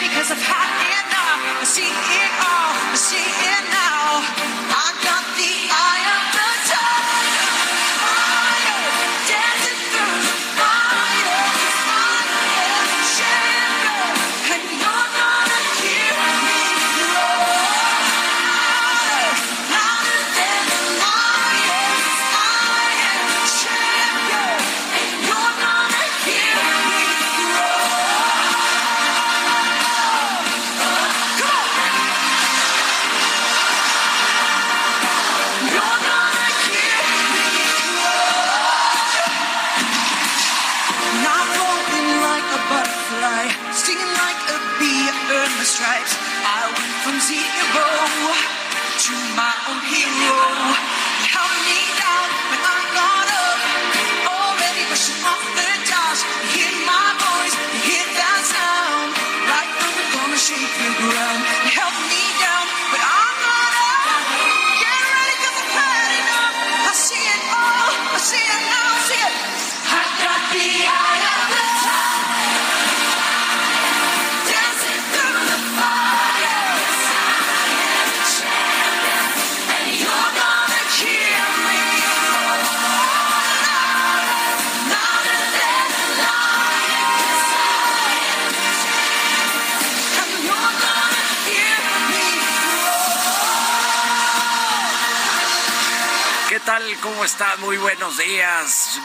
because I've had enough. I see it all, I see it now. I got the iron.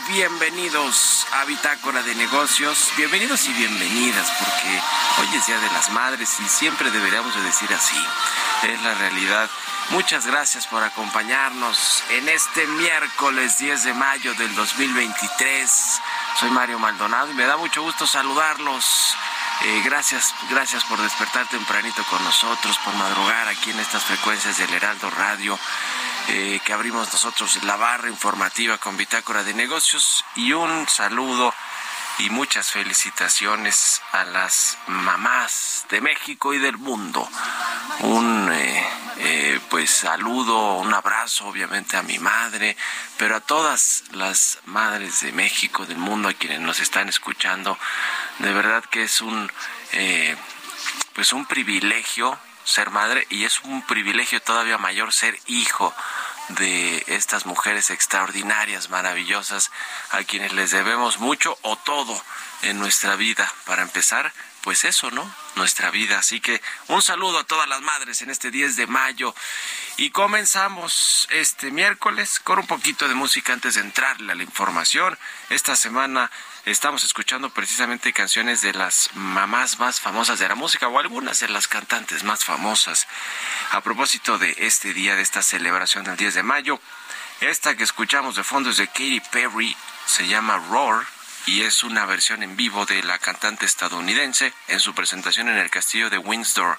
Bienvenidos a Bitácora de Negocios. Bienvenidos y bienvenidas, porque hoy es Día de las Madres y siempre deberíamos de decir así. Es la realidad. Muchas gracias por acompañarnos en este miércoles 10 de mayo del 2023. Soy Mario Maldonado y me da mucho gusto saludarlos. Eh, gracias, gracias por despertar tempranito con nosotros, por madrugar aquí en estas frecuencias del Heraldo Radio. Eh, que abrimos nosotros la barra informativa con Bitácora de Negocios y un saludo y muchas felicitaciones a las mamás de México y del mundo. Un eh, pues saludo, un abrazo obviamente a mi madre, pero a todas las madres de México, del mundo, a quienes nos están escuchando. De verdad que es un pues un privilegio ser madre y es un privilegio todavía mayor ser hijo de estas mujeres extraordinarias, maravillosas, a quienes les debemos mucho o todo en nuestra vida. Para empezar, pues eso, ¿no? Nuestra vida. Así que un saludo a todas las madres en este 10 de mayo. Y comenzamos este miércoles con un poquito de música antes de entrarle a la información. Esta semana estamos escuchando precisamente canciones de las mamás más famosas de la música o algunas de las cantantes más famosas. A propósito de este día, de esta celebración del 10 de mayo, esta que escuchamos de fondo es de Katy Perry, se llama Roar y es una versión en vivo de la cantante estadounidense en su presentación en el castillo de Windsor,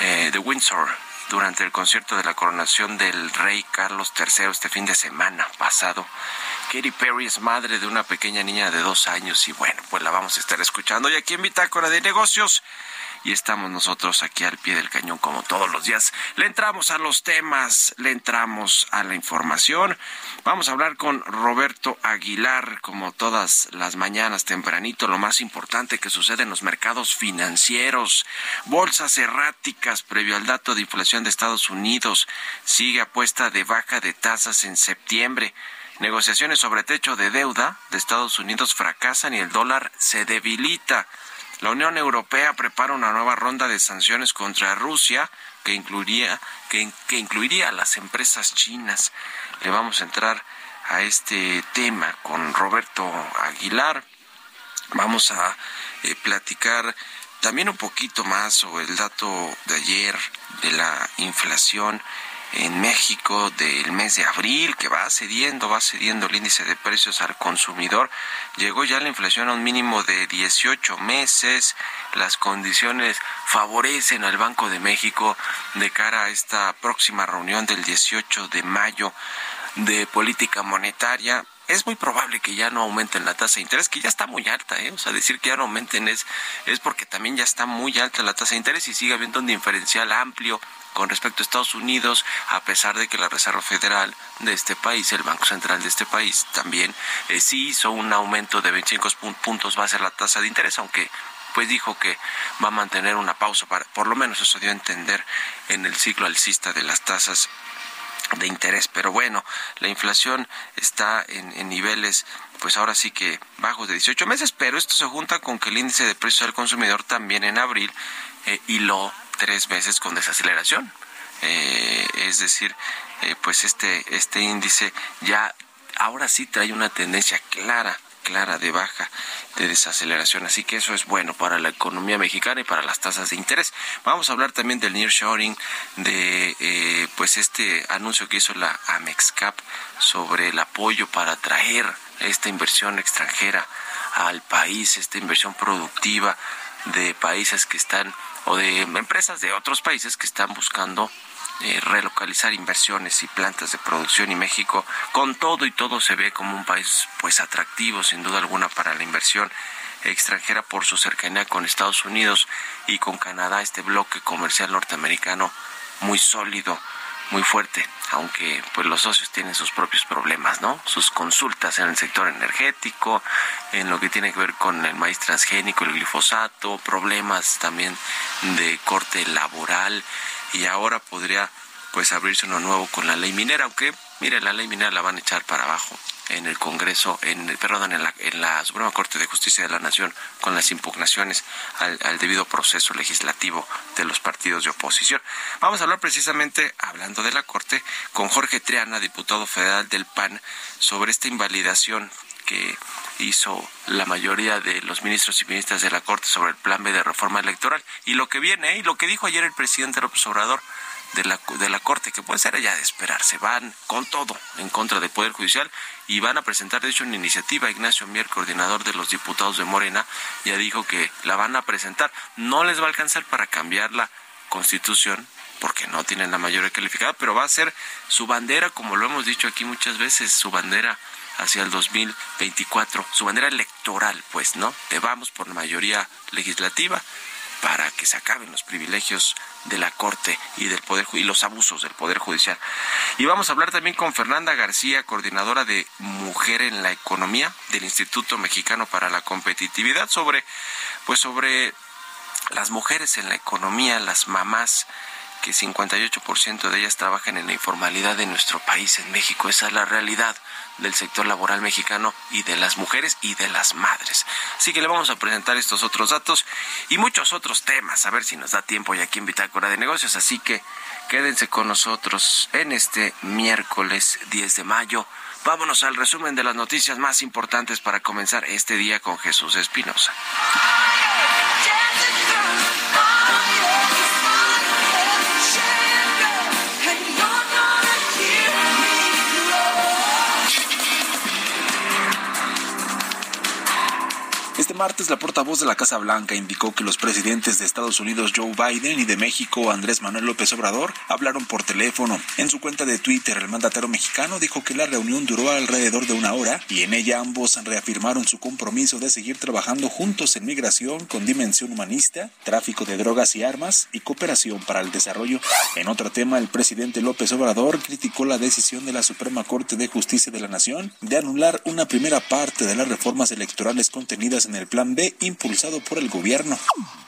eh, de Windsor durante el concierto de la coronación del rey Carlos III este fin de semana pasado. Katy Perry es madre de una pequeña niña de dos años y bueno, pues la vamos a estar escuchando. Y aquí en Bitácora de Negocios y estamos nosotros aquí al pie del cañón como todos los días. Le entramos a los temas, le entramos a la información. Vamos a hablar con Roberto Aguilar como todas las mañanas tempranito, lo más importante que sucede en los mercados financieros, bolsas erráticas previo al dato de inflación de Estados Unidos, sigue apuesta de baja de tasas en septiembre Negociaciones sobre techo de deuda de Estados Unidos fracasan y el dólar se debilita. La Unión Europea prepara una nueva ronda de sanciones contra Rusia que incluiría, que, incluiría a las empresas chinas. Le vamos a entrar a este tema con Roberto Aguilar. Vamos a eh, platicar también un poquito más sobre el dato de ayer de la inflación en México del mes de abril, que va cediendo, va cediendo el índice de precios al consumidor. Llegó ya la inflación a un mínimo de 18 meses. Las condiciones favorecen al Banco de México de cara a esta próxima reunión del 18 de mayo de política monetaria es muy probable que ya no aumenten la tasa de interés, que ya está muy alta, ¿eh? O sea, decir que ya no aumenten es, es porque también ya está muy alta la tasa de interés y sigue habiendo un diferencial amplio con respecto a Estados Unidos, a pesar de que la Reserva Federal de este país, el Banco Central de este país, también eh, sí hizo un aumento de 25 puntos base a la tasa de interés, aunque pues dijo que va a mantener una pausa para, por lo menos eso dio a entender en el ciclo alcista de las tasas de interés. Pero bueno, la inflación está en, niveles, pues ahora sí que bajos de 18 meses, pero esto se junta con que el índice de precios al consumidor también en abril eh, hiló tres veces con desaceleración. Eh, es decir, eh, pues este, este índice ya ahora sí trae una tendencia clara clara de baja de desaceleración. Así que eso es bueno para la economía mexicana y para las tasas de interés. Vamos a hablar también del nearshoring, de eh, pues este anuncio que hizo la Amexcap sobre el apoyo para atraer esta inversión extranjera al país, esta inversión productiva de países que están o de empresas de otros países que están buscando eh, relocalizar inversiones y plantas de producción y México con todo y todo se ve como un país pues atractivo sin duda alguna para la inversión extranjera por su cercanía con Estados Unidos y con Canadá, este bloque comercial norteamericano muy sólido, muy fuerte, aunque pues los socios tienen sus propios problemas, ¿no? Sus consultas en el sector energético, en lo que tiene que ver con el maíz transgénico, el glifosato, problemas también de corte laboral y ahora podría pues abrirse uno nuevo con la ley minera, aunque mire, la ley minera la van a echar para abajo en el Congreso, en perdón, en la, en la Suprema Corte de Justicia de la Nación con las impugnaciones al, al, debido proceso legislativo de los partidos de oposición. Vamos a hablar precisamente, hablando de la Corte, con Jorge Triana, diputado federal del PAN, sobre esta invalidación que hizo la mayoría de los ministros y ministras de la Corte sobre el plan B de reforma electoral y lo que viene y lo que dijo ayer el presidente López Obrador de la, de la Corte, que puede ser ya de esperarse, van con todo en contra del Poder Judicial y van a presentar, de hecho, una iniciativa. Ignacio Mier, coordinador de los diputados de Morena, ya dijo que la van a presentar. No les va a alcanzar para cambiar la Constitución, porque no tienen la mayoría calificada, pero va a ser su bandera, como lo hemos dicho aquí muchas veces, su bandera hacia el 2024, su bandera electoral, pues, ¿no? Te vamos por mayoría legislativa para que se acaben los privilegios de la Corte y del Poder y los abusos del Poder Judicial. Y vamos a hablar también con Fernanda García, coordinadora de Mujer en la Economía del Instituto Mexicano para la Competitividad sobre pues sobre las mujeres en la economía, las mamás que 58% de ellas trabajan en la informalidad de nuestro país, en México. Esa es la realidad del sector laboral mexicano y de las mujeres y de las madres. Así que le vamos a presentar estos otros datos y muchos otros temas, a ver si nos da tiempo ya aquí en Bitácora de Negocios. Así que quédense con nosotros en este miércoles 10 de mayo. Vámonos al resumen de las noticias más importantes para comenzar este día con Jesús Espinosa. Martes, la portavoz de la Casa Blanca indicó que los presidentes de Estados Unidos Joe Biden y de México Andrés Manuel López Obrador hablaron por teléfono. En su cuenta de Twitter, el mandatario mexicano dijo que la reunión duró alrededor de una hora y en ella ambos reafirmaron su compromiso de seguir trabajando juntos en migración con dimensión humanista, tráfico de drogas y armas y cooperación para el desarrollo. En otro tema, el presidente López Obrador criticó la decisión de la Suprema Corte de Justicia de la Nación de anular una primera parte de las reformas electorales contenidas en el Plan B impulsado por el gobierno.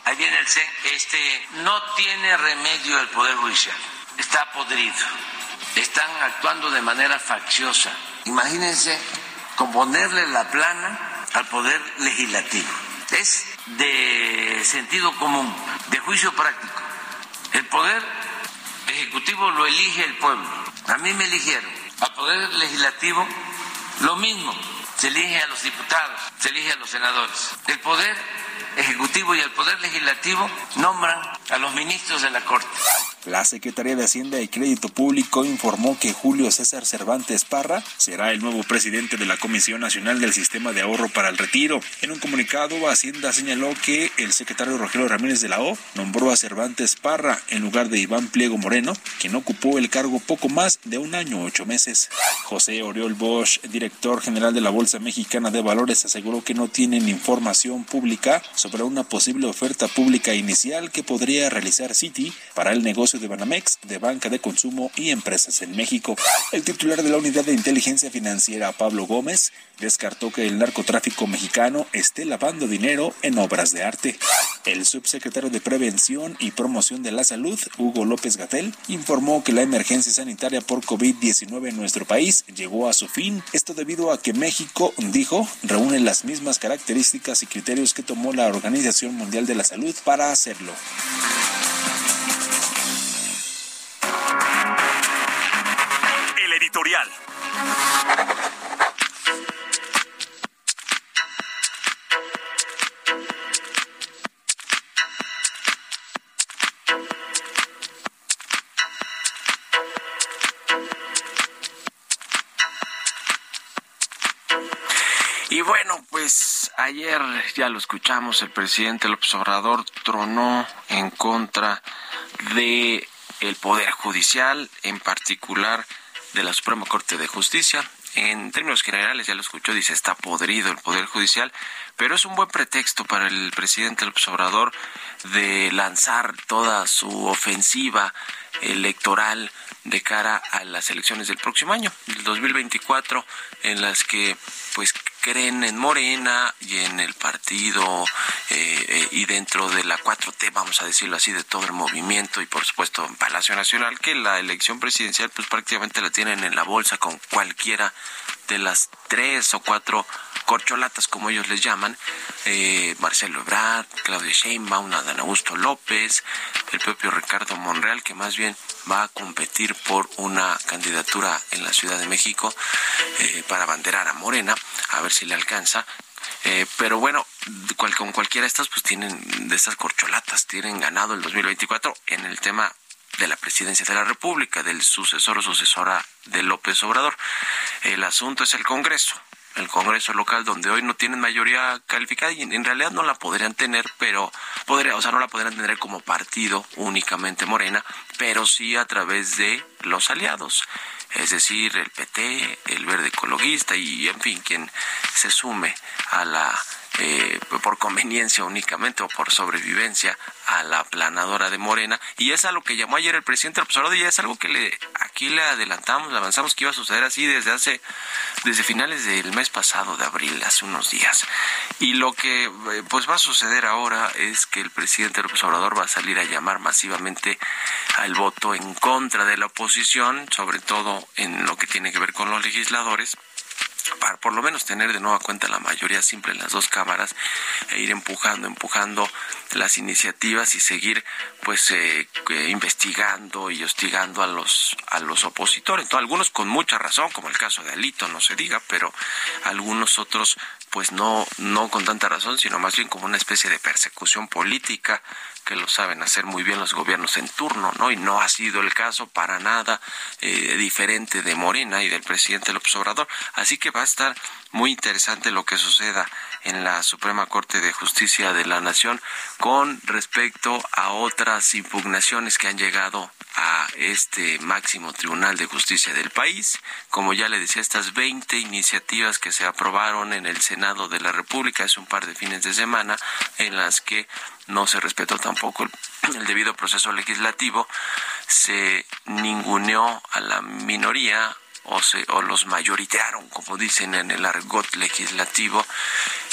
Ahí viene el C. Este, no tiene remedio el Poder Judicial. Está podrido. están actuando de manera facciosa. Imagínense componerle la plana al poder legislativo. Es de sentido común, de juicio práctico. El poder ejecutivo lo elige el pueblo. A mí me eligieron. Al poder legislativo lo mismo. Se elige a los diputados, se elige a los senadores. El poder ejecutivo y el poder legislativo nombran a los ministros de la Corte. La Secretaría de Hacienda y Crédito Público informó que Julio César Cervantes Parra será el nuevo presidente de la Comisión Nacional del Sistema de Ahorro para el Retiro. En un comunicado, Hacienda señaló que el secretario Rogelio Ramírez de la O nombró a Cervantes Parra en lugar de Iván Pliego Moreno, quien ocupó el cargo poco más de un año ocho meses. José Oriol Bosch, director general de la Bolsa Mexicana de Valores, aseguró que no tienen información pública sobre una posible oferta pública inicial que podría realizar Citi para el negocio de Banamex, de banca de consumo y empresas en México. El titular de la Unidad de Inteligencia Financiera, Pablo Gómez, descartó que el narcotráfico mexicano esté lavando dinero en obras de arte. El subsecretario de Prevención y Promoción de la Salud, Hugo López Gatel, informó que la emergencia sanitaria por COVID-19 en nuestro país llegó a su fin. Esto debido a que México, dijo, reúne las mismas características y criterios que tomó la Organización Mundial de la Salud para hacerlo. editorial. Pues ayer ya lo escuchamos, el presidente López Obrador tronó en contra de el poder judicial, en particular de la Suprema Corte de Justicia. En términos generales, ya lo escuchó, dice, está podrido el Poder Judicial, pero es un buen pretexto para el presidente López Obrador de lanzar toda su ofensiva electoral de cara a las elecciones del próximo año, el 2024, en las que pues creen en Morena y en el partido eh, eh, y dentro de la 4T, vamos a decirlo así, de todo el movimiento y por supuesto en Palacio Nacional, que la elección presidencial pues prácticamente la tienen en la bolsa con cualquiera de las tres o cuatro corcholatas, como ellos les llaman, eh, Marcelo Ebrard, Claudia Sheinbaum, Adán Augusto López, el propio Ricardo Monreal, que más bien va a competir por una candidatura en la Ciudad de México eh, para banderar a Morena, a ver si le alcanza. Eh, pero bueno, con cualquiera de estas, pues tienen, de estas corcholatas, tienen ganado el 2024 en el tema de la presidencia de la República, del sucesor o sucesora de López Obrador. El asunto es el Congreso el Congreso local donde hoy no tienen mayoría calificada y en realidad no la podrían tener, pero podría, o sea, no la podrían tener como partido únicamente Morena, pero sí a través de los aliados, es decir, el PT, el Verde Ecologista y en fin, quien se sume a la eh, por conveniencia únicamente o por sobrevivencia a la planadora de Morena y es a lo que llamó ayer el presidente López y es algo que le aquí le adelantamos, le avanzamos que iba a suceder así desde hace desde finales del mes pasado de abril, hace unos días. Y lo que eh, pues va a suceder ahora es que el presidente López Obrador va a salir a llamar masivamente al voto en contra de la oposición, sobre todo en lo que tiene que ver con los legisladores para por lo menos tener de nueva cuenta la mayoría simple en las dos cámaras e ir empujando, empujando las iniciativas y seguir pues eh, investigando y hostigando a los a los opositores. Entonces, algunos con mucha razón, como el caso de Alito, no se diga, pero algunos otros pues no no con tanta razón, sino más bien como una especie de persecución política que lo saben hacer muy bien los gobiernos en turno, ¿no? Y no ha sido el caso para nada eh, diferente de Morena y del presidente López Obrador. Así que va a estar muy interesante lo que suceda en la Suprema Corte de Justicia de la Nación con respecto a otras impugnaciones que han llegado a este máximo tribunal de justicia del país. Como ya le decía, estas 20 iniciativas que se aprobaron en el Senado de la República hace un par de fines de semana, en las que no se respetó tampoco el, debido proceso legislativo, se ninguneó a la minoría o, se, o los mayoritearon, como dicen en el argot legislativo,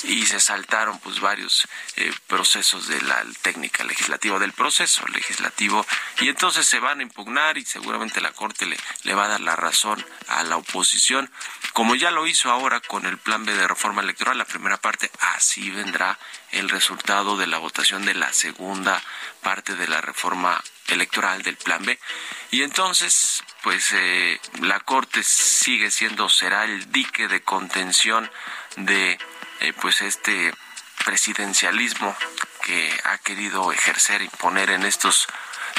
y se saltaron pues varios eh, procesos de la técnica legislativa del proceso legislativo y entonces se van a impugnar y seguramente la corte le, le va a dar la razón a la oposición como ya lo hizo ahora con el plan B de reforma electoral la primera parte así vendrá el resultado de la votación de la segunda parte de la reforma electoral del plan B y entonces pues eh, la corte sigue siendo será el dique de contención de eh, pues este presidencialismo que ha querido ejercer, imponer en estos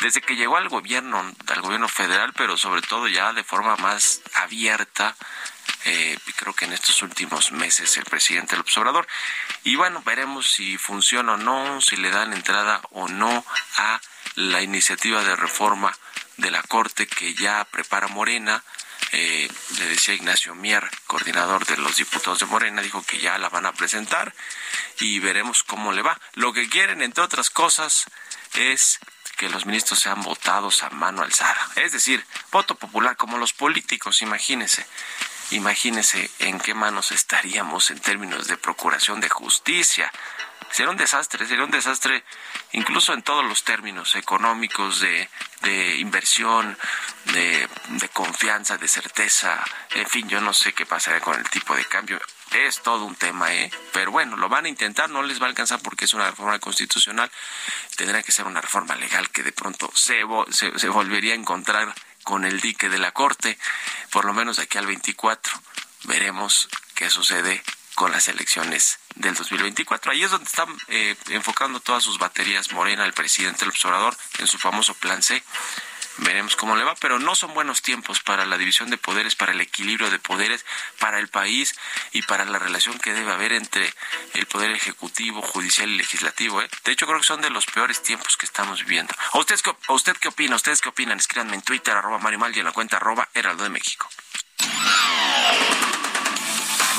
desde que llegó al gobierno, al gobierno federal, pero sobre todo ya de forma más abierta, eh, creo que en estos últimos meses el presidente del observador. Y bueno, veremos si funciona o no, si le dan entrada o no a la iniciativa de reforma de la Corte que ya prepara Morena eh, le decía Ignacio Mier, coordinador de los diputados de Morena, dijo que ya la van a presentar y veremos cómo le va. Lo que quieren, entre otras cosas, es que los ministros sean votados a mano alzada. Es decir, voto popular como los políticos, imagínese. Imagínese en qué manos estaríamos en términos de procuración de justicia. Sería un desastre, sería un desastre incluso en todos los términos económicos, de, de inversión, de, de confianza, de certeza, en fin, yo no sé qué pasaría con el tipo de cambio. Es todo un tema, ¿eh? Pero bueno, lo van a intentar, no les va a alcanzar porque es una reforma constitucional. Tendrá que ser una reforma legal que de pronto se, se, se volvería a encontrar con el dique de la Corte, por lo menos de aquí al 24. Veremos qué sucede con las elecciones del 2024. Ahí es donde están eh, enfocando todas sus baterías Morena, el presidente el observador, en su famoso plan C. Veremos cómo le va, pero no son buenos tiempos para la división de poderes, para el equilibrio de poderes, para el país y para la relación que debe haber entre el poder ejecutivo, judicial y legislativo. ¿eh? De hecho, creo que son de los peores tiempos que estamos viviendo. ¿A usted, ¿A usted qué opina? ¿Ustedes qué opinan? Escríbanme en Twitter, arroba Mario Mal y en la cuenta arroba Heraldo de México.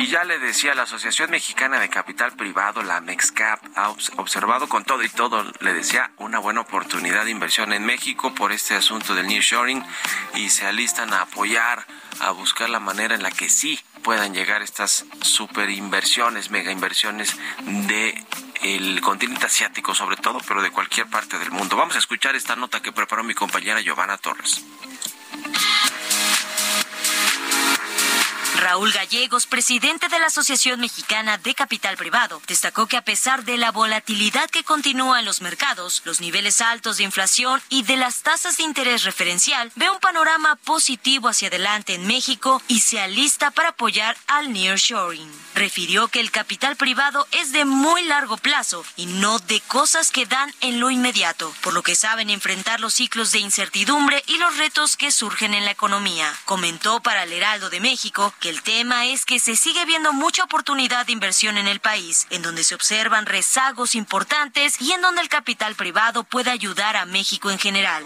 Y ya le decía, la Asociación Mexicana de Capital Privado, la MEXCAP, ha observado con todo y todo, le decía, una buena oportunidad de inversión en México por este asunto del nearshoring y se alistan a apoyar, a buscar la manera en la que sí puedan llegar estas super inversiones, mega inversiones de el continente asiático sobre todo, pero de cualquier parte del mundo. Vamos a escuchar esta nota que preparó mi compañera Giovanna Torres. Raúl Gallegos, presidente de la Asociación Mexicana de Capital Privado, destacó que a pesar de la volatilidad que continúa en los mercados, los niveles altos de inflación y de las tasas de interés referencial, ve un panorama positivo hacia adelante en México y se alista para apoyar al nearshoring. Refirió que el capital privado es de muy largo plazo y no de cosas que dan en lo inmediato, por lo que saben enfrentar los ciclos de incertidumbre y los retos que surgen en la economía. Comentó para el Heraldo de México que el tema es que se sigue viendo mucha oportunidad de inversión en el país, en donde se observan rezagos importantes y en donde el capital privado puede ayudar a México en general.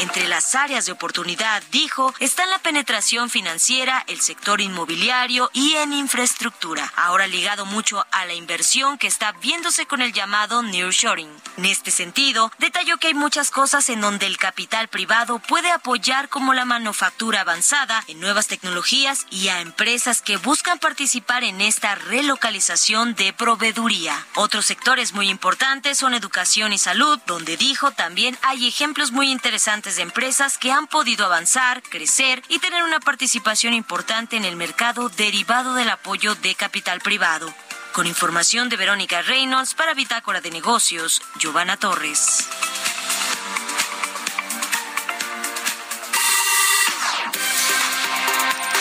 Entre las áreas de oportunidad, dijo, están la penetración financiera, el sector inmobiliario y en infraestructura, ahora ligado mucho a la inversión que está viéndose con el llamado nearshoring. En este sentido, detalló que hay muchas cosas en donde el capital privado puede apoyar como la manufactura avanzada en nuevas tecnologías y a empresas que buscan participar en esta relocalización de proveeduría. Otros sectores muy importantes son educación y salud, donde dijo también hay ejemplos muy interesantes de empresas que han podido avanzar, crecer y tener una participación importante en el mercado derivado del apoyo de capital privado. Con información de Verónica Reynolds para Bitácora de Negocios, Giovanna Torres.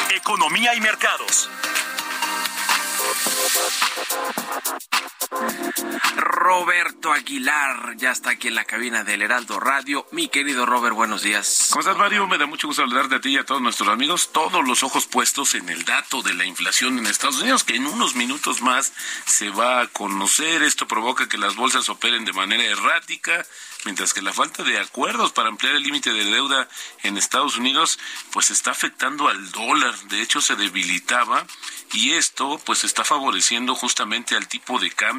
Economía y mercados. Roberto Aguilar ya está aquí en la cabina del Heraldo Radio. Mi querido Robert, buenos días. ¿Cómo estás, Mario? Me da mucho gusto saludarte a ti y a todos nuestros amigos. Todos los ojos puestos en el dato de la inflación en Estados Unidos, que en unos minutos más se va a conocer. Esto provoca que las bolsas operen de manera errática mientras que la falta de acuerdos para ampliar el límite de deuda en Estados Unidos pues está afectando al dólar, de hecho se debilitaba y esto pues está favoreciendo justamente al tipo de cambio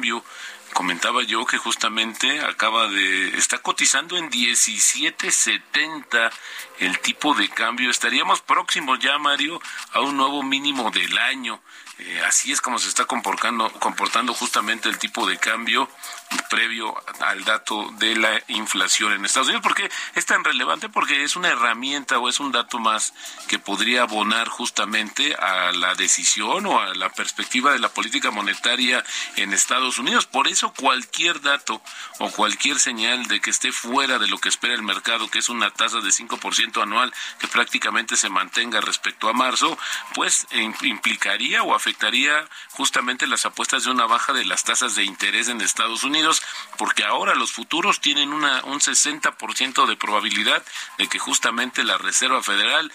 comentaba yo que justamente acaba de está cotizando en 17.70 el tipo de cambio. Estaríamos próximos ya, Mario, a un nuevo mínimo del año. Eh, así es como se está comportando, comportando justamente el tipo de cambio previo al dato de la inflación en Estados Unidos. ¿Por qué es tan relevante? Porque es una herramienta o es un dato más que podría abonar justamente a la decisión o a la perspectiva de la política monetaria en Estados Unidos. Por eso cualquier dato o cualquier señal de que esté fuera de lo que espera el mercado, que es una tasa de 5% anual que prácticamente se mantenga respecto a marzo, pues implicaría o afectaría justamente las apuestas de una baja de las tasas de interés en Estados Unidos, porque ahora los futuros tienen una, un 60% de probabilidad de que justamente la Reserva Federal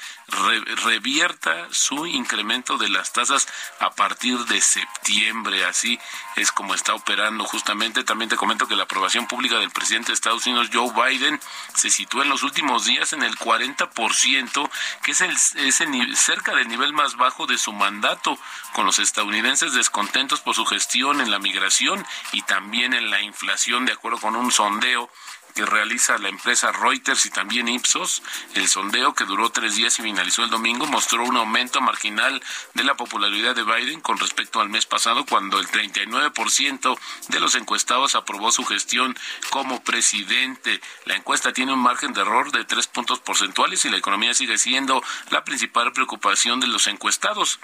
revierta su incremento de las tasas a partir de septiembre. Así es como está operando justamente. También te comento que la aprobación pública del presidente de Estados Unidos, Joe Biden, se sitúa en los últimos días en el 40%, que es, el, es cerca del nivel más bajo de su mandato, con los estadounidenses descontentos por su gestión en la migración y también en la inflación, de acuerdo con un sondeo que realiza la empresa Reuters y también Ipsos. El sondeo, que duró tres días y finalizó el domingo, mostró un aumento marginal de la popularidad de Biden con respecto al mes pasado, cuando el 39% de los encuestados aprobó su gestión como presidente. La encuesta tiene un margen de error de tres puntos porcentuales y la economía sigue siendo la principal preocupación de los encuestados.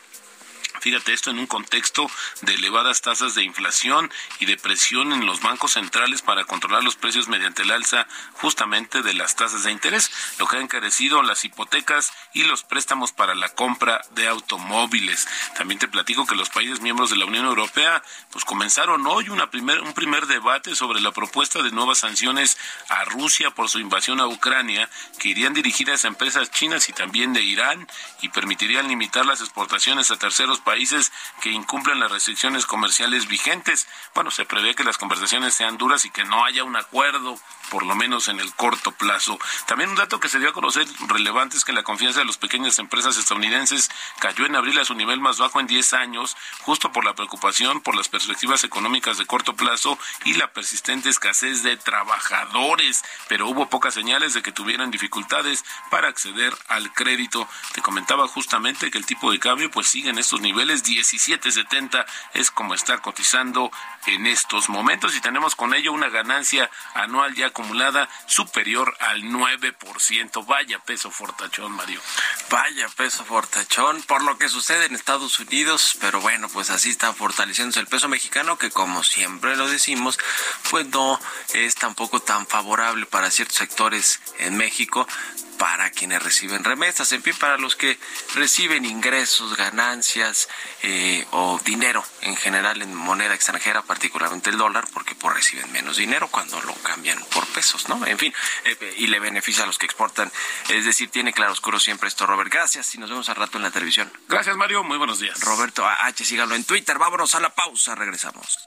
Fíjate esto en un contexto de elevadas tasas de inflación y de presión en los bancos centrales para controlar los precios mediante el alza justamente de las tasas de interés, lo que ha encarecido las hipotecas y los préstamos para la compra de automóviles. También te platico que los países miembros de la Unión Europea pues comenzaron hoy una primer, un primer debate sobre la propuesta de nuevas sanciones a Rusia por su invasión a Ucrania que irían dirigidas a empresas chinas y también de Irán y permitirían limitar las exportaciones a terceros países países que incumplen las restricciones comerciales vigentes. Bueno, se prevé que las conversaciones sean duras y que no haya un acuerdo por lo menos en el corto plazo. También un dato que se dio a conocer relevante es que la confianza de las pequeñas empresas estadounidenses cayó en abril a su nivel más bajo en 10 años, justo por la preocupación por las perspectivas económicas de corto plazo y la persistente escasez de trabajadores, pero hubo pocas señales de que tuvieran dificultades para acceder al crédito. Te comentaba justamente que el tipo de cambio pues sigue en estos niveles 17.70 es como está cotizando en estos momentos y tenemos con ello una ganancia anual ya acumulada superior al 9%. Vaya peso fortachón, Mario. Vaya peso fortachón por lo que sucede en Estados Unidos, pero bueno, pues así está fortaleciéndose el peso mexicano que como siempre lo decimos, pues no es tampoco tan favorable para ciertos sectores en México para quienes reciben remesas, en fin, para los que reciben ingresos, ganancias eh, o dinero en general en moneda extranjera, particularmente el dólar, porque pues reciben menos dinero cuando lo cambian por pesos, ¿no? En fin, eh, y le beneficia a los que exportan. Es decir, tiene claro oscuro siempre esto, Robert. Gracias y nos vemos al rato en la televisión. Gracias, Mario. Muy buenos días. Roberto H, síganlo en Twitter. Vámonos a la pausa. Regresamos.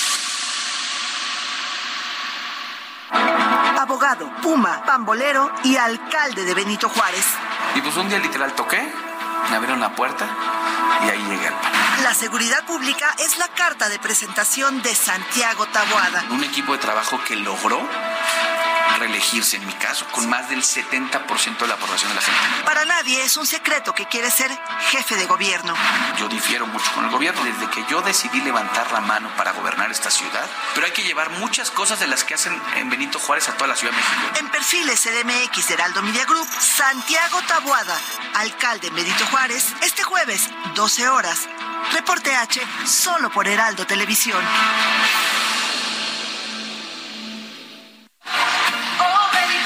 Abogado, puma, pambolero y alcalde de Benito Juárez. Y pues un día literal toqué, me abrieron la puerta y ahí llegué al pan. La seguridad pública es la carta de presentación de Santiago Taboada. Un equipo de trabajo que logró reelegirse en mi caso, con más del 70% de la aprobación de la gente. Para nadie es un secreto que quiere ser jefe de gobierno. Yo difiero mucho con el gobierno desde que yo decidí levantar la mano para gobernar esta ciudad, pero hay que llevar muchas cosas de las que hacen en Benito Juárez a toda la Ciudad de México. En perfiles CDMX de Heraldo Media Group, Santiago Tabuada, alcalde Benito Juárez, este jueves, 12 horas. Reporte H, solo por Heraldo Televisión.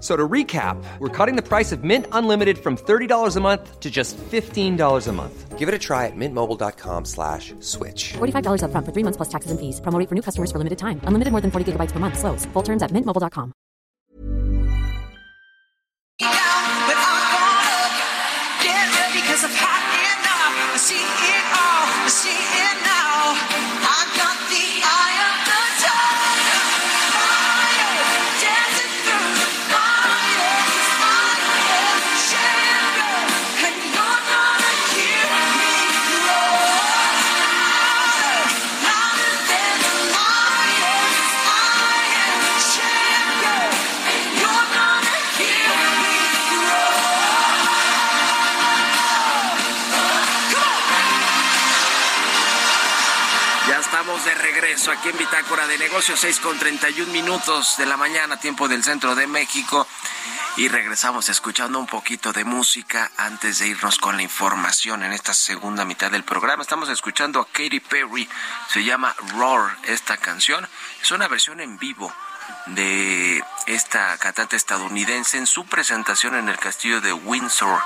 So to recap, we're cutting the price of Mint Unlimited from $30 a month to just $15 a month. Give it a try at mintmobile.com slash switch. $45 up front for three months plus taxes and fees. Promo for new customers for limited time. Unlimited more than 40 gigabytes per month. Slows. Full terms at mintmobile.com. Get ready because I'm hot enough. I see it all. I see it now. Aquí en Bitácora de Negocios, 6 con 31 minutos de la mañana, tiempo del centro de México. Y regresamos escuchando un poquito de música antes de irnos con la información en esta segunda mitad del programa. Estamos escuchando a Katy Perry, se llama Roar esta canción. Es una versión en vivo de esta cantante estadounidense en su presentación en el castillo de Windsor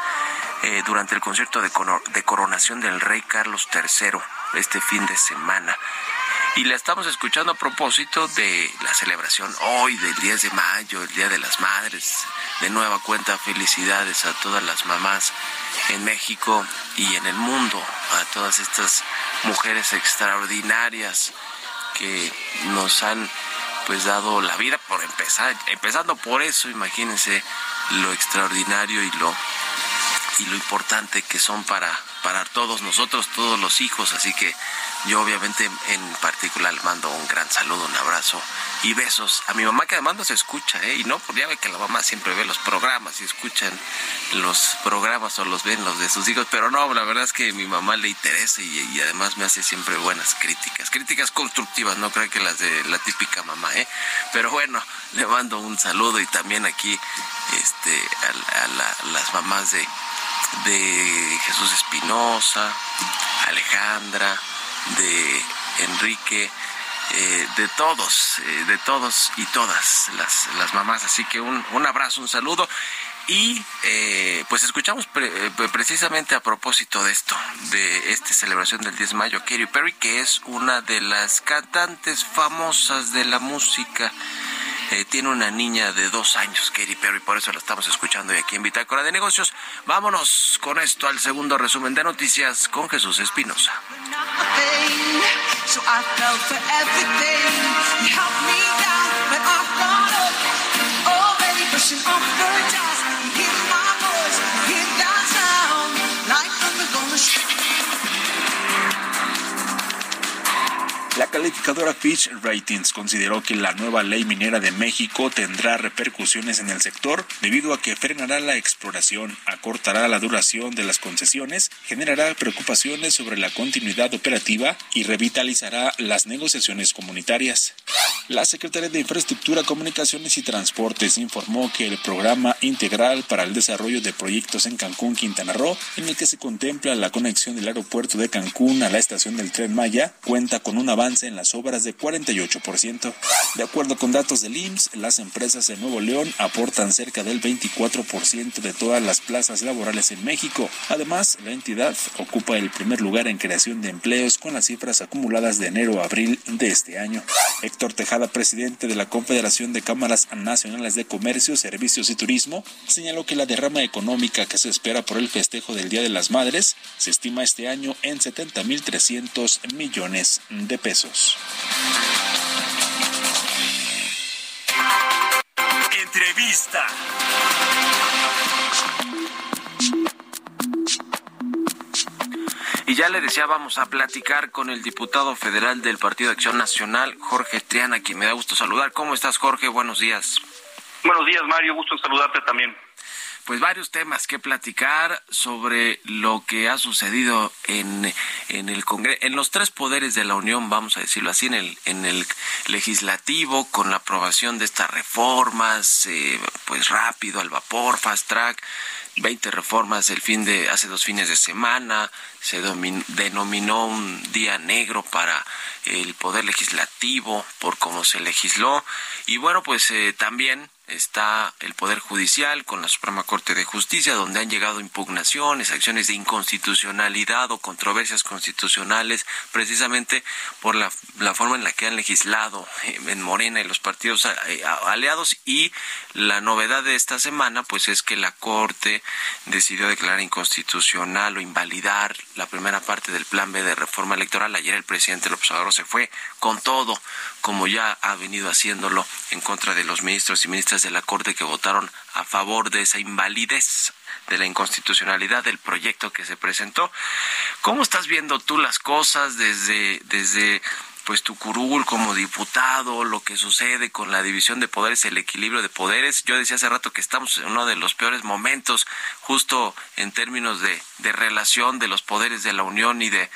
eh, durante el concierto de, de coronación del rey Carlos III este fin de semana. Y la estamos escuchando a propósito de la celebración hoy del 10 de mayo, el Día de las Madres. De nueva cuenta, felicidades a todas las mamás en México y en el mundo, a todas estas mujeres extraordinarias que nos han pues dado la vida por empezar, empezando por eso, imagínense lo extraordinario y lo y lo importante que son para, para todos nosotros, todos los hijos. Así que yo obviamente en particular mando un gran saludo, un abrazo y besos a mi mamá que además nos escucha, ¿eh? Y no, pues ya ve que la mamá siempre ve los programas y escuchan los programas o los ven los de sus hijos, pero no, la verdad es que mi mamá le interesa y, además me hace siempre buenas críticas, críticas constructivas, no creo que las de la típica mamá, ¿eh? Pero bueno, le mando un saludo y también aquí este, a, a la- las mamás de, de Jesús Espinosa, Alejandra, de Enrique, eh, de todos, eh, de todos y todas las, las mamás. Así que un, un abrazo, un saludo. Y eh, pues escuchamos eh, precisamente a propósito de esto, de esta celebración del 10 de mayo, Katy Perry, que es una de las cantantes famosas de la música. Eh, tiene una niña de dos años, Katy Perry, por eso la estamos escuchando hoy aquí en Bitácora de Negocios. Vámonos con esto al segundo resumen de noticias con Jesús Espinosa. Pushing off the gas. Calificadora Fitch Ratings consideró que la nueva ley minera de México tendrá repercusiones en el sector debido a que frenará la exploración, acortará la duración de las concesiones, generará preocupaciones sobre la continuidad operativa y revitalizará las negociaciones comunitarias. La Secretaría de Infraestructura, Comunicaciones y Transportes informó que el programa integral para el desarrollo de proyectos en Cancún, Quintana Roo, en el que se contempla la conexión del aeropuerto de Cancún a la estación del tren Maya, cuenta con un avance en las obras de 48%. De acuerdo con datos del IMSS, las empresas de Nuevo León aportan cerca del 24% de todas las plazas laborales en México. Además, la entidad ocupa el primer lugar en creación de empleos con las cifras acumuladas de enero a abril de este año. Héctor Tejada, presidente de la Confederación de Cámaras Nacionales de Comercio, Servicios y Turismo, señaló que la derrama económica que se espera por el festejo del Día de las Madres se estima este año en 70.300 millones de pesos. Entrevista. Y ya le decía, vamos a platicar con el diputado federal del Partido de Acción Nacional, Jorge Triana, quien me da gusto saludar. ¿Cómo estás, Jorge? Buenos días. Buenos días, Mario. Gusto en saludarte también. Pues varios temas que platicar sobre lo que ha sucedido en, en el Congreso, en los tres poderes de la Unión, vamos a decirlo así, en el, en el legislativo, con la aprobación de estas reformas, eh, pues rápido, al vapor, fast track, 20 reformas el fin de hace dos fines de semana, se denominó un día negro para el poder legislativo por cómo se legisló y bueno pues eh, también está el Poder Judicial con la Suprema Corte de Justicia, donde han llegado impugnaciones, acciones de inconstitucionalidad o controversias constitucionales, precisamente por la, la forma en la que han legislado eh, en Morena y los partidos eh, aliados. Y la novedad de esta semana, pues es que la Corte decidió declarar inconstitucional o invalidar la primera parte del Plan B de reforma electoral. Ayer el presidente López Obrador se fue con todo, como ya ha venido haciéndolo en contra de los ministros y ministras de la Corte que votaron a favor de esa invalidez de la inconstitucionalidad del proyecto que se presentó. ¿Cómo estás viendo tú las cosas desde, desde pues tu curul como diputado, lo que sucede con la división de poderes, el equilibrio de poderes. Yo decía hace rato que estamos en uno de los peores momentos, justo en términos de, de relación de los poderes de la Unión y de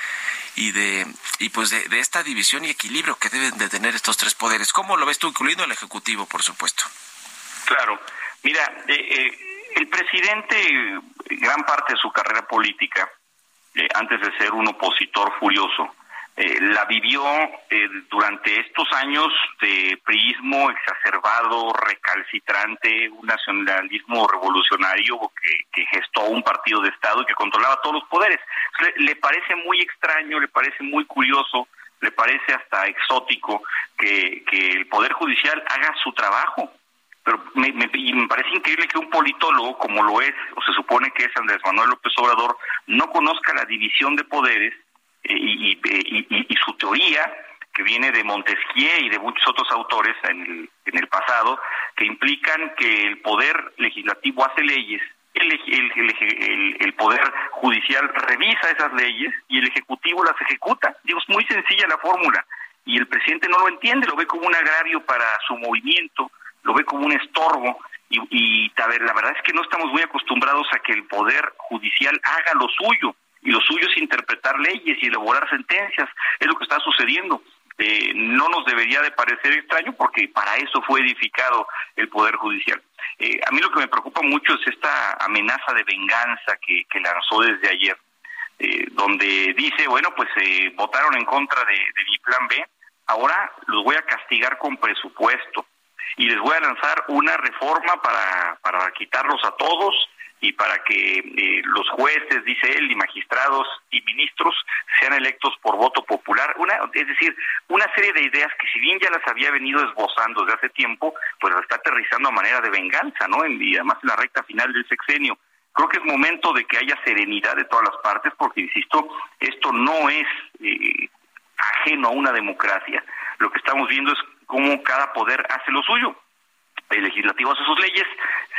y de y pues de, de, esta división y equilibrio que deben de tener estos tres poderes. ¿Cómo lo ves tú, incluyendo el ejecutivo, por supuesto? Claro, mira, eh, eh, el presidente gran parte de su carrera política, eh, antes de ser un opositor furioso, eh, la vivió eh, durante estos años de priismo exacerbado, recalcitrante, un nacionalismo revolucionario que, gestó un partido de Estado y que controlaba todos los poderes. Le, le, parece muy extraño, le parece muy curioso, le parece hasta exótico que, que el Poder Judicial haga su trabajo. Pero me, me, y me parece increíble que un politólogo, como lo es, o se supone que es Andrés Manuel López Obrador, no conozca la división de poderes y, y, y, su teoría, que viene de Montesquieu y de muchos otros autores en el, en el pasado, que implican que el poder legislativo hace leyes, el, el, el, poder judicial revisa esas leyes y el ejecutivo las ejecuta. Digo, es muy sencilla la fórmula y el presidente no lo entiende, lo ve como un agravio para su movimiento, lo ve como un estorbo y, la verdad es que no estamos muy acostumbrados a que el poder judicial haga lo suyo y lo suyo es interpretar leyes y elaborar sentencias. Es lo que está sucediendo. Eh, no nos debería de parecer extraño porque para eso fue edificado el Poder Judicial. Eh, a mí lo que me preocupa mucho es esta amenaza de venganza que, lanzó desde ayer, eh, donde dice, bueno, pues eh, votaron en contra de, de mi plan B, ahora los voy a castigar con presupuesto y les voy a lanzar una reforma para, para quitarlos a todos y para que eh, los jueces, dice él, y magistrados y ministros sean electos por voto popular. Una, es decir, una serie de ideas que si bien ya las había venido esbozando desde hace tiempo, pues las está aterrizando a manera de venganza, ¿no? En, y además en la recta final del sexenio. Creo que es momento de que haya serenidad de todas las partes, porque, insisto, esto no es eh, ajeno a una democracia. Lo que estamos viendo es cómo cada poder hace lo suyo el legislativo hace sus leyes,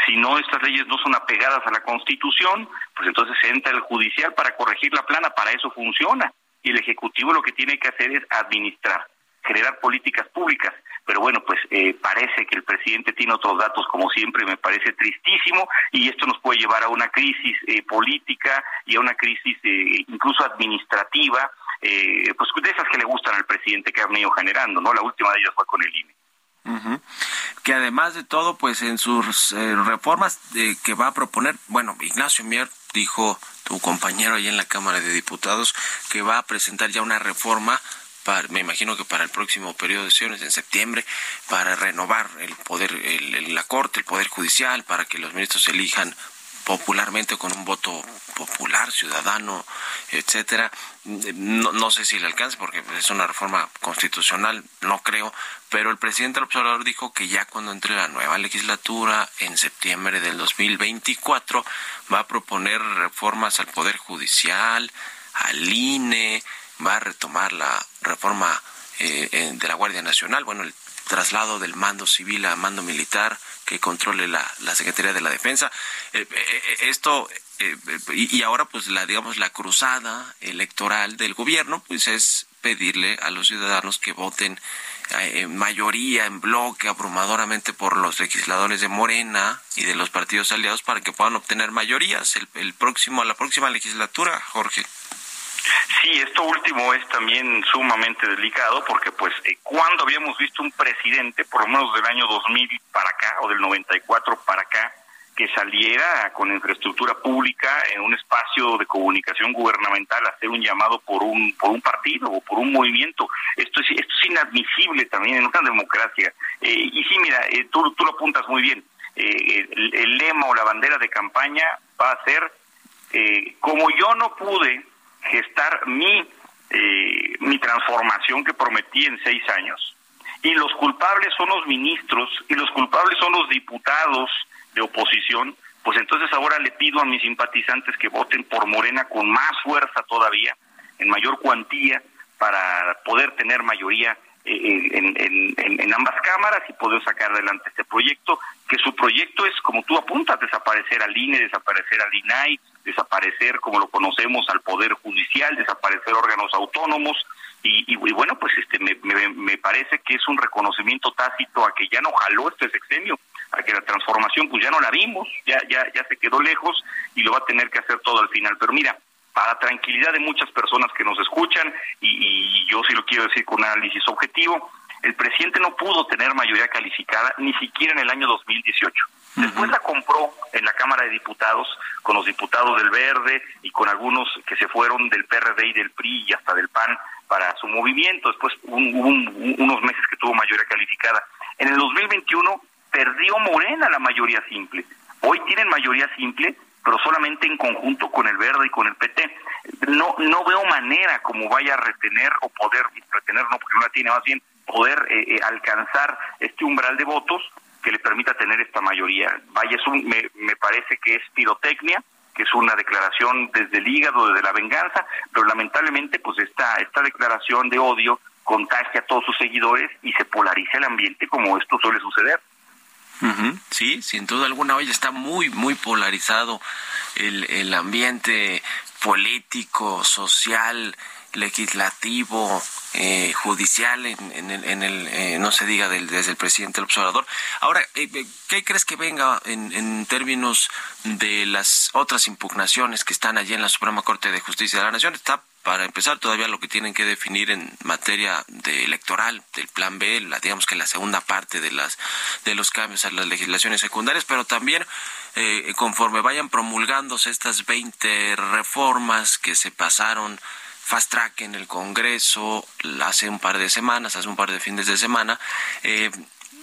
si no estas leyes no son apegadas a la Constitución, pues entonces entra el judicial para corregir la plana, para eso funciona. Y el Ejecutivo lo que tiene que hacer es administrar, generar políticas públicas. Pero bueno, pues eh, parece que el presidente tiene otros datos, como siempre, me parece tristísimo, y esto nos puede llevar a una crisis eh, política y a una crisis eh, incluso administrativa, eh, pues de esas que le gustan al presidente que ha venido generando, ¿no? La última de ellas fue con el INE. Que además de todo, pues en sus eh, reformas eh, que va a proponer, bueno, Ignacio Mier dijo, tu compañero ahí en la Cámara de Diputados, que va a presentar ya una reforma me imagino que para el próximo periodo de sesiones en septiembre, para renovar el poder, el, la Corte, el Poder Judicial, para que los ministros elijan popularmente con un voto popular, ciudadano, etcétera. No, no, sé si le alcance porque es una reforma constitucional, no creo, pero el presidente observador dijo que ya cuando entre la nueva legislatura en septiembre del 2024 va a proponer reformas al Poder Judicial, al INE, va a retomar la reforma eh, de la Guardia Nacional, bueno, el traslado del mando civil a mando militar que controle la, la Secretaría de la Defensa. Eh, eh, esto eh, y, ahora pues la digamos la cruzada electoral del gobierno pues es pedirle a los ciudadanos que voten eh, en mayoría, en bloque, abrumadoramente por los legisladores de Morena y de los partidos aliados para que puedan obtener mayorías el, el próximo, la próxima legislatura, Jorge. Sí, esto último es también sumamente delicado porque pues eh, cuando habíamos visto un presidente, por lo menos del año 2000 para acá o del 94 para acá, que saliera con infraestructura pública en un espacio de comunicación gubernamental a hacer un llamado por un por un partido o por un movimiento. Esto es esto es inadmisible también en una democracia. Eh, y sí, mira, eh, tú, tú lo apuntas muy bien. Eh, el, el lema o la bandera de campaña va a ser eh, como yo no pude gestar mi eh, mi transformación que prometí en seis años. Y los culpables son los ministros y los culpables son los diputados de oposición, pues entonces ahora le pido a mis simpatizantes que voten por Morena con más fuerza todavía, en mayor cuantía, para poder tener mayoría en, en- en- en ambas cámaras y poder sacar adelante este proyecto, que su proyecto es, como tú apuntas, desaparecer al INE, desaparecer al INAI, desaparecer, como lo conocemos, al Poder Judicial, desaparecer órganos autónomos, y, y- y bueno, pues este me, me, me parece que es un reconocimiento tácito a que ya no jaló este sexenio, a que la transformación pues ya no la vimos, ya, ya, ya se quedó lejos y lo va a tener que hacer todo al final. Pero mira, para tranquilidad de muchas personas que nos escuchan, y, y yo sí lo quiero decir con un análisis objetivo, el presidente no pudo tener mayoría calificada ni siquiera en el año 2018. Después la compró en la Cámara de Diputados con los diputados del Verde y con algunos que se fueron del PRD y del PRI y hasta del PAN para su movimiento. Después un- hubo un- unos meses que tuvo mayoría calificada. En el 2021 perdió Morena la mayoría simple. Hoy tienen mayoría simple, pero solamente en conjunto con el Verde y con el PT. No no veo manera como vaya a retener o poder retener, no porque no la tiene, más bien poder eh, eh, alcanzar este umbral de votos que le permita tener esta mayoría. Vaya, es un, me, me parece que es pirotecnia, que es una declaración desde el hígado, desde la venganza, pero lamentablemente pues esta, esta declaración de odio contagia a todos sus seguidores y se polariza el ambiente como esto suele suceder. Ujú, Sí, sin duda alguna, hoy está muy, muy polarizado el, el ambiente político, social, legislativo, eh, judicial, en, en el, en el, eh, no se diga del, desde el presidente del observador. Ahora, eh, eh, ¿qué crees que venga en, en términos de las otras impugnaciones que están allí en la Suprema Corte de Justicia de la Nación? Está para empezar todavía lo que tienen que definir en materia de electoral del plan B, la, digamos que la segunda parte de las de los cambios a las legislaciones secundarias, pero también eh, conforme vayan promulgándose estas 20 reformas que se pasaron fast track en el Congreso hace un par de semanas, hace un par de fines de semana, eh,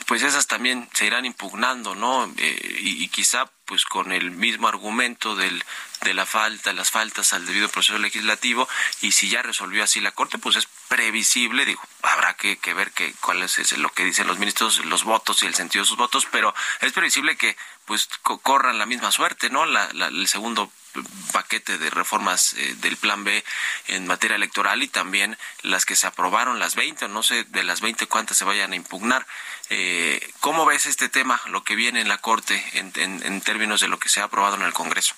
pues esas también se irán impugnando, ¿no? Eh, y, quizá pues con el mismo argumento del, de la falta, las faltas al debido proceso legislativo, y si ya resolvió así la Corte, pues es previsible, digo, habrá que, que ver que, cuál es ese- lo que dicen los ministros, los votos y el sentido de sus votos, pero es previsible que pues co- corran la misma suerte, ¿no? La- el segundo paquete de reformas eh, del plan B en materia electoral y también las que se aprobaron, las 20, o no sé de las 20 cuántas se vayan a impugnar. Eh, ¿Cómo ves este tema, lo que viene en la Corte en, en- en términos de lo que se ha aprobado en el Congreso?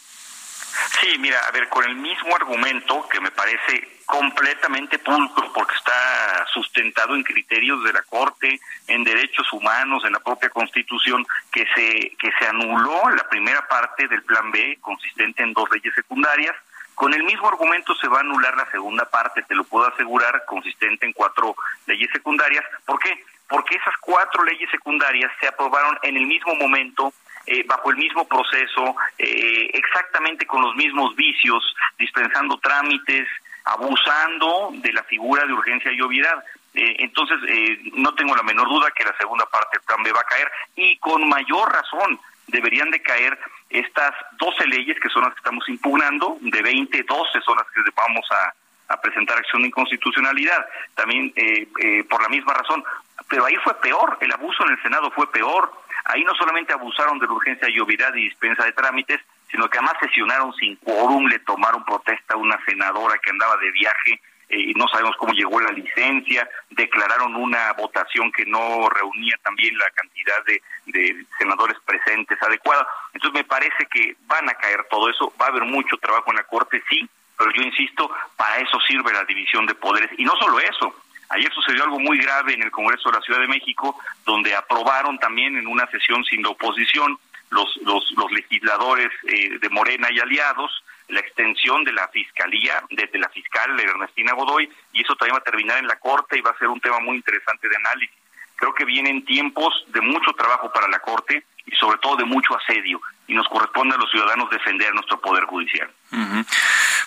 Sí, mira, a ver, con el mismo argumento que me parece completamente pulcro porque está sustentado en criterios de la Corte, en derechos humanos, en la propia Constitución, que se que se anuló la primera parte del Plan B consistente en dos leyes secundarias. Con el mismo argumento se va a anular la segunda parte, te lo puedo asegurar, consistente en cuatro leyes secundarias. ¿Por qué? Porque esas cuatro leyes secundarias se aprobaron en el mismo momento eh, bajo el mismo proceso, eh, exactamente con los mismos vicios, dispensando trámites, abusando de la figura de urgencia y obviedad. Eh, entonces, eh, no tengo la menor duda que la segunda parte del plan B va a caer y con mayor razón deberían de caer estas 12 leyes que son las que estamos impugnando, de 20, 12 son las que vamos a, presentar acción de inconstitucionalidad, también eh, eh, por la misma razón. Pero ahí fue peor, el abuso en el Senado fue peor. Ahí no solamente abusaron de la urgencia y obviedad y dispensa de trámites, sino que además sesionaron sin quórum, le tomaron protesta a una senadora que andaba de viaje eh, no sabemos cómo llegó la licencia, declararon una votación que no reunía también la cantidad de, de senadores presentes adecuada. Entonces me parece que van a caer todo eso, va a haber mucho trabajo en la Corte, sí, pero yo insisto, para eso sirve la división de poderes. Y no solo eso, ayer sucedió algo muy grave en el Congreso de la Ciudad de México, donde aprobaron también en una sesión sin la oposición los, los, los legisladores eh, de Morena y aliados la extensión de la fiscalía, desde la fiscal Ernestina Godoy, y eso también va a terminar en la Corte y va a ser un tema muy interesante de análisis. Creo que vienen tiempos de mucho trabajo para la Corte y sobre todo de mucho asedio, y nos corresponde a los ciudadanos defender nuestro Poder Judicial. Ujú.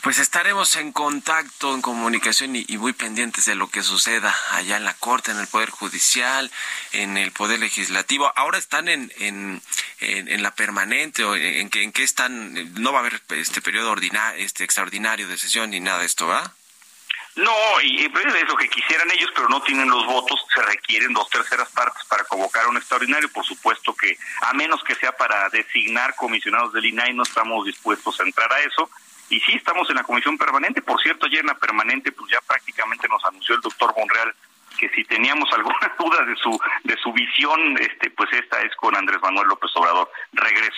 Pues estaremos en contacto, en comunicación y, muy pendientes de lo que suceda allá en la Corte, en el Poder Judicial, en el Poder Legislativo. Ahora están en, en, en, la permanente o en, qué en qué están. No va a haber este periodo este extraordinario de sesión ni nada de esto, ¿va? No, y, pues es lo que quisieran ellos, pero no tienen los votos, se requieren dos terceras partes para convocar un extraordinario, por supuesto que, a menos que sea para designar comisionados del INAI, no estamos dispuestos a entrar a eso. Y sí, estamos en la comisión permanente. Por cierto, ayer en la permanente, pues ya prácticamente nos anunció el doctor Monreal que si teníamos alguna duda de su de su visión, este pues esta es con Andrés Manuel López Obrador.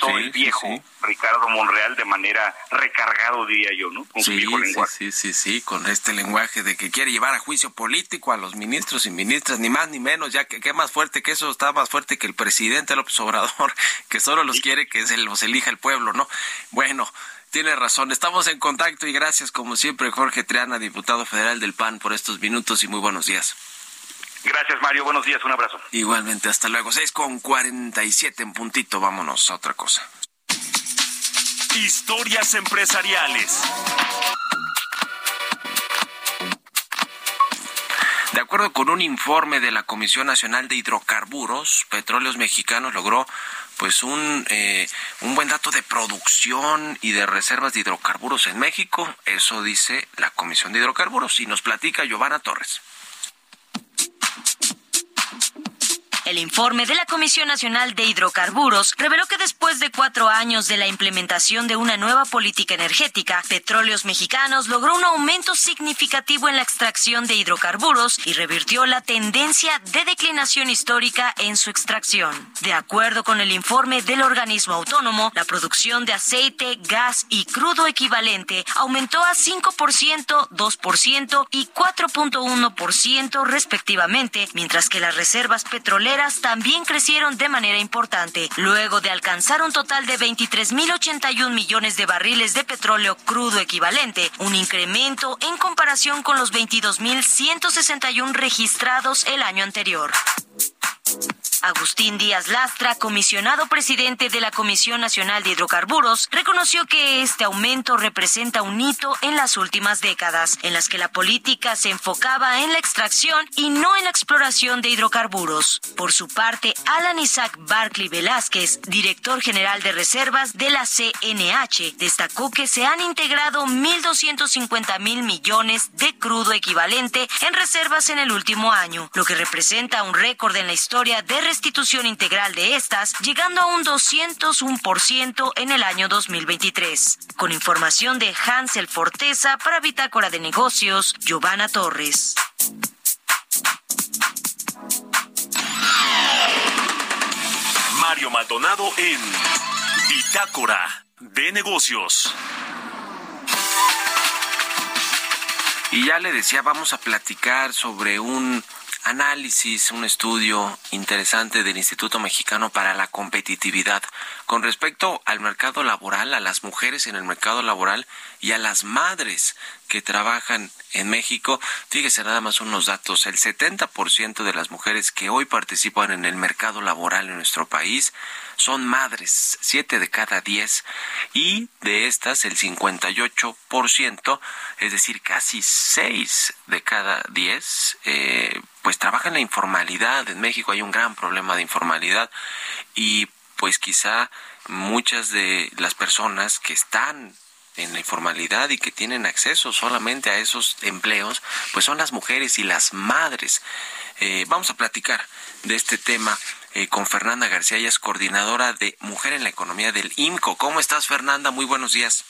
Sí, el viejo sí. Ricardo Monreal de manera recargado, diría yo, ¿no? Con su viejo sí, lenguaje. sí, sí, sí, con este lenguaje de que quiere llevar a juicio político a los ministros y ministras, ni más ni menos, ya que qué más fuerte que eso, está más fuerte que el presidente López Obrador, que solo los quiere que se los elija el pueblo, ¿no? Bueno, tiene razón, estamos en contacto y gracias como siempre Jorge Triana, diputado federal del PAN, por estos minutos y muy buenos días. Gracias, Mario. Buenos días. Un abrazo. Igualmente, hasta luego. 6 con 47 en puntito, vámonos a otra cosa. Historias empresariales. De acuerdo con un informe de la Comisión Nacional de Hidrocarburos, Petróleos Mexicanos logró pues un, eh, un buen dato de producción y de reservas de hidrocarburos en México. Eso dice la Comisión de Hidrocarburos y nos platica Giovanna Torres. El informe de la Comisión Nacional de Hidrocarburos reveló que después de cuatro años de la implementación de una nueva política energética, Petróleos Mexicanos logró un aumento significativo en la extracción de hidrocarburos y revirtió la tendencia de declinación histórica en su extracción. De acuerdo con el informe del organismo autónomo, la producción de aceite, gas y crudo equivalente aumentó a 5%, 2% y 4.1% respectivamente, mientras que las reservas petroleras también crecieron de manera importante, luego de alcanzar un total de 23.081 millones de barriles de petróleo crudo equivalente, un incremento en comparación con los 22.161 registrados el año anterior. Agustín Díaz Lastra, comisionado presidente de la Comisión Nacional de Hidrocarburos, reconoció que este aumento representa un hito en las últimas décadas, en las que la política se enfocaba en la extracción y no en la exploración de hidrocarburos. Por su parte, Alan Isaac Barclay Velázquez, director general de reservas de la CNH, destacó que se han integrado 1.250 mil millones de crudo equivalente en reservas en el último año, lo que representa un récord en la historia de restitución integral de estas, llegando a un 201% en el año 2023. Con información de Hansel Forteza para Bitácora de Negocios, Giovanna Torres. Mario Maldonado en Bitácora de Negocios. Y ya le decía, vamos a platicar sobre un análisis, un estudio interesante del Instituto Mexicano para la Competitividad con respecto al mercado laboral, a las mujeres en el mercado laboral y a las madres que trabajan en México. Fíjese nada más unos datos. El 70% de las mujeres que hoy participan en el mercado laboral en nuestro país son madres, 7 de cada 10. Y de estas, el 58%, es decir, casi 6 de cada 10, eh, pues trabajan en la informalidad. En México hay un gran problema de informalidad y pues quizá muchas de las personas que están en la informalidad y que tienen acceso solamente a esos empleos, pues son las mujeres y las madres. Eh, vamos a platicar de este tema eh, con Fernanda García, ella es coordinadora de Mujer en la Economía del IMCO. ¿Cómo estás, Fernanda? Muy buenos días.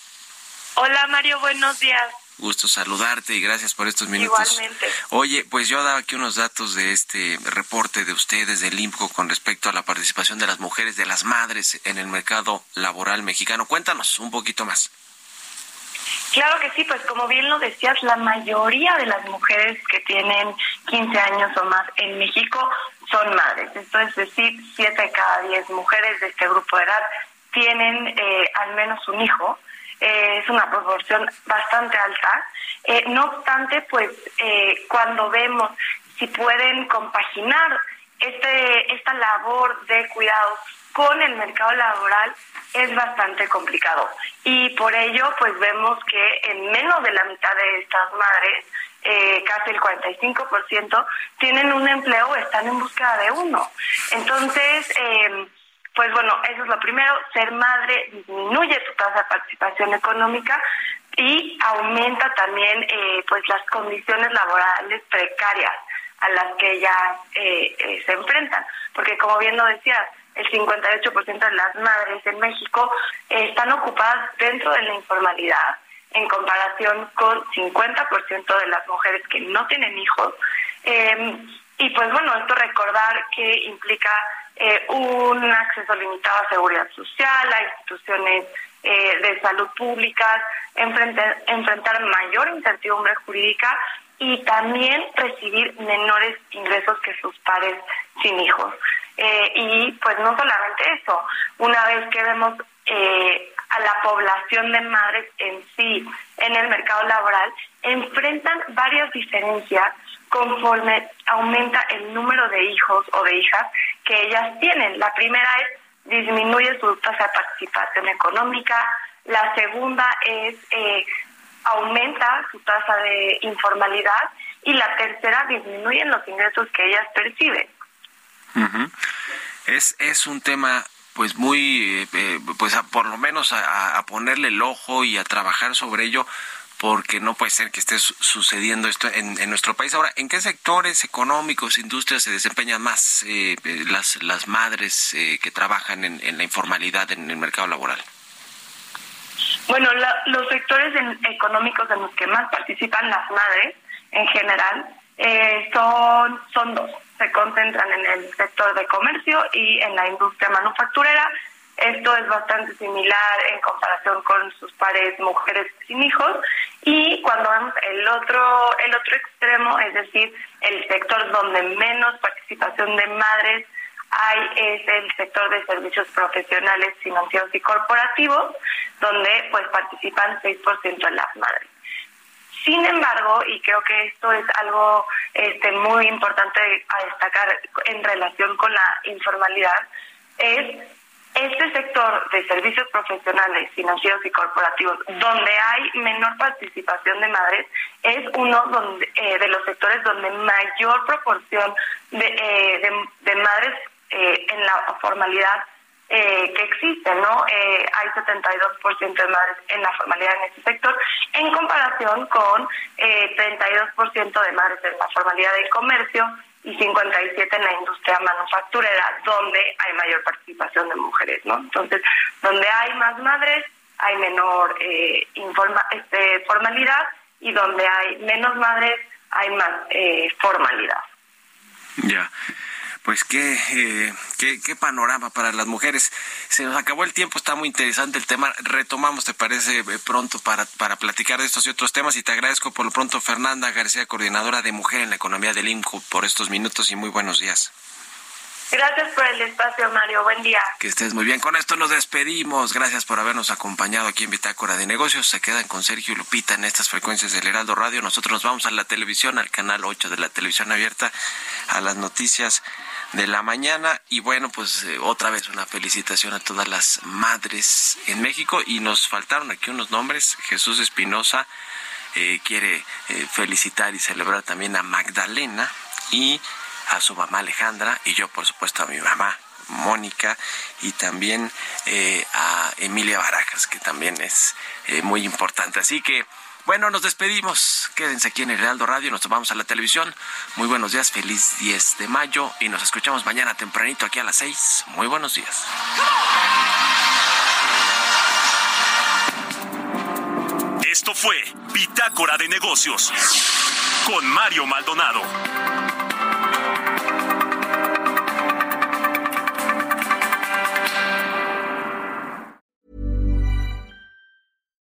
Hola Mario, buenos días. Gusto saludarte y gracias por estos minutos. Igualmente. Oye, pues yo daba aquí unos datos de este reporte de ustedes del IMCO con respecto a la participación de las mujeres, de las madres en el mercado laboral mexicano. Cuéntanos un poquito más. Claro que sí, pues como bien lo decías, la mayoría de las mujeres que tienen 15 años o más en México son madres. Esto es decir, 7 de cada 10 mujeres de este grupo de edad tienen eh, al menos un hijo. Eh, es una proporción bastante alta. Eh, no obstante, pues eh, cuando vemos si pueden compaginar este, esta labor de cuidados con el mercado laboral es bastante complicado. Y por ello, pues vemos que en menos de la mitad de estas madres, eh, casi el 45%, tienen un empleo o están en búsqueda de uno. Entonces, eh, pues bueno, eso es lo primero, ser madre disminuye tu tasa de participación económica y aumenta también eh, pues las condiciones laborales precarias a las que ellas eh, eh, se enfrentan. Porque como bien lo decías, el 58% de las madres en México están ocupadas dentro de la informalidad en comparación con 50% de las mujeres que no tienen hijos. Eh, y pues bueno, esto recordar que implica eh, un acceso limitado a seguridad social, a instituciones eh, de salud públicas, enfrentar, enfrentar mayor incertidumbre jurídica y también recibir menores ingresos que sus pares sin hijos. Eh, y pues no solamente eso, una vez que vemos eh, a la población de madres en sí en el mercado laboral, enfrentan varias diferencias conforme aumenta el número de hijos o de hijas que ellas tienen. La primera es disminuye su tasa de participación económica, la segunda es eh, aumenta su tasa de informalidad y la tercera disminuyen los ingresos que ellas perciben. Ujú. Es, es un tema pues muy, eh, eh, pues a- por lo menos a, a ponerle el ojo y a trabajar sobre ello porque no puede ser que esté su- sucediendo esto en, nuestro país. Ahora, ¿en qué sectores económicos, industrias se desempeñan más eh, eh, las, las madres eh, que trabajan en, en la informalidad en el mercado laboral? Bueno, la- los sectores económicos en los que más participan las madres en general eh, son, son dos. Se concentran en el sector de comercio y en la industria manufacturera. Esto es bastante similar en comparación con sus pares mujeres sin hijos. Y cuando vemos el otro, el otro extremo, es decir, el sector donde menos participación de madres hay es el sector de servicios profesionales, financieros y corporativos, donde pues participan 6% de las madres. Sin embargo, y creo que esto es algo este, muy importante a destacar en relación con la informalidad, es este sector de servicios profesionales, financieros y corporativos, donde hay menor participación de madres, es uno donde, eh, de los sectores donde mayor proporción de, eh, de, madres eh, en la formalidad eh, que existe, ¿no? Eh, hay 72% de madres en la formalidad en este sector, en comparación con eh, 32% de madres en la formalidad del comercio y 57 en la industria manufacturera, donde hay mayor participación de mujeres, ¿no? Entonces, donde hay más madres, hay menor eh, informa- este, formalidad y donde hay menos madres, hay más eh, formalidad. Ya. Pues qué, eh, qué, qué panorama para las mujeres. Se nos acabó el tiempo, está muy interesante el tema. Retomamos, ¿te parece eh, pronto para, para platicar de estos y otros temas? Y te agradezco por lo pronto, Fernanda García, coordinadora de Mujer en la Economía del INCO, por estos minutos y muy buenos días. Gracias por el espacio, Mario. Buen día. Que estés muy bien. Con esto nos despedimos. Gracias por habernos acompañado aquí en Bitácora de Negocios. Se quedan con Sergio y Lupita en estas frecuencias del Heraldo Radio. Nosotros nos vamos a la televisión, al canal 8 de la televisión abierta, a las noticias de la mañana. Y bueno, pues eh, otra vez una felicitación a todas las madres en México. Y nos faltaron aquí unos nombres. Jesús Espinosa eh, quiere eh, felicitar y celebrar también a Magdalena y a su mamá Alejandra y yo por supuesto a mi mamá Mónica y también eh, a Emilia Barajas que también es eh, muy importante. Así que bueno nos despedimos. Quédense aquí en el Heraldo Radio nos tomamos a la televisión. Muy buenos días feliz 10 de mayo y nos escuchamos mañana tempranito aquí a las 6 muy buenos días. Esto fue Bitácora de Negocios con Mario Maldonado.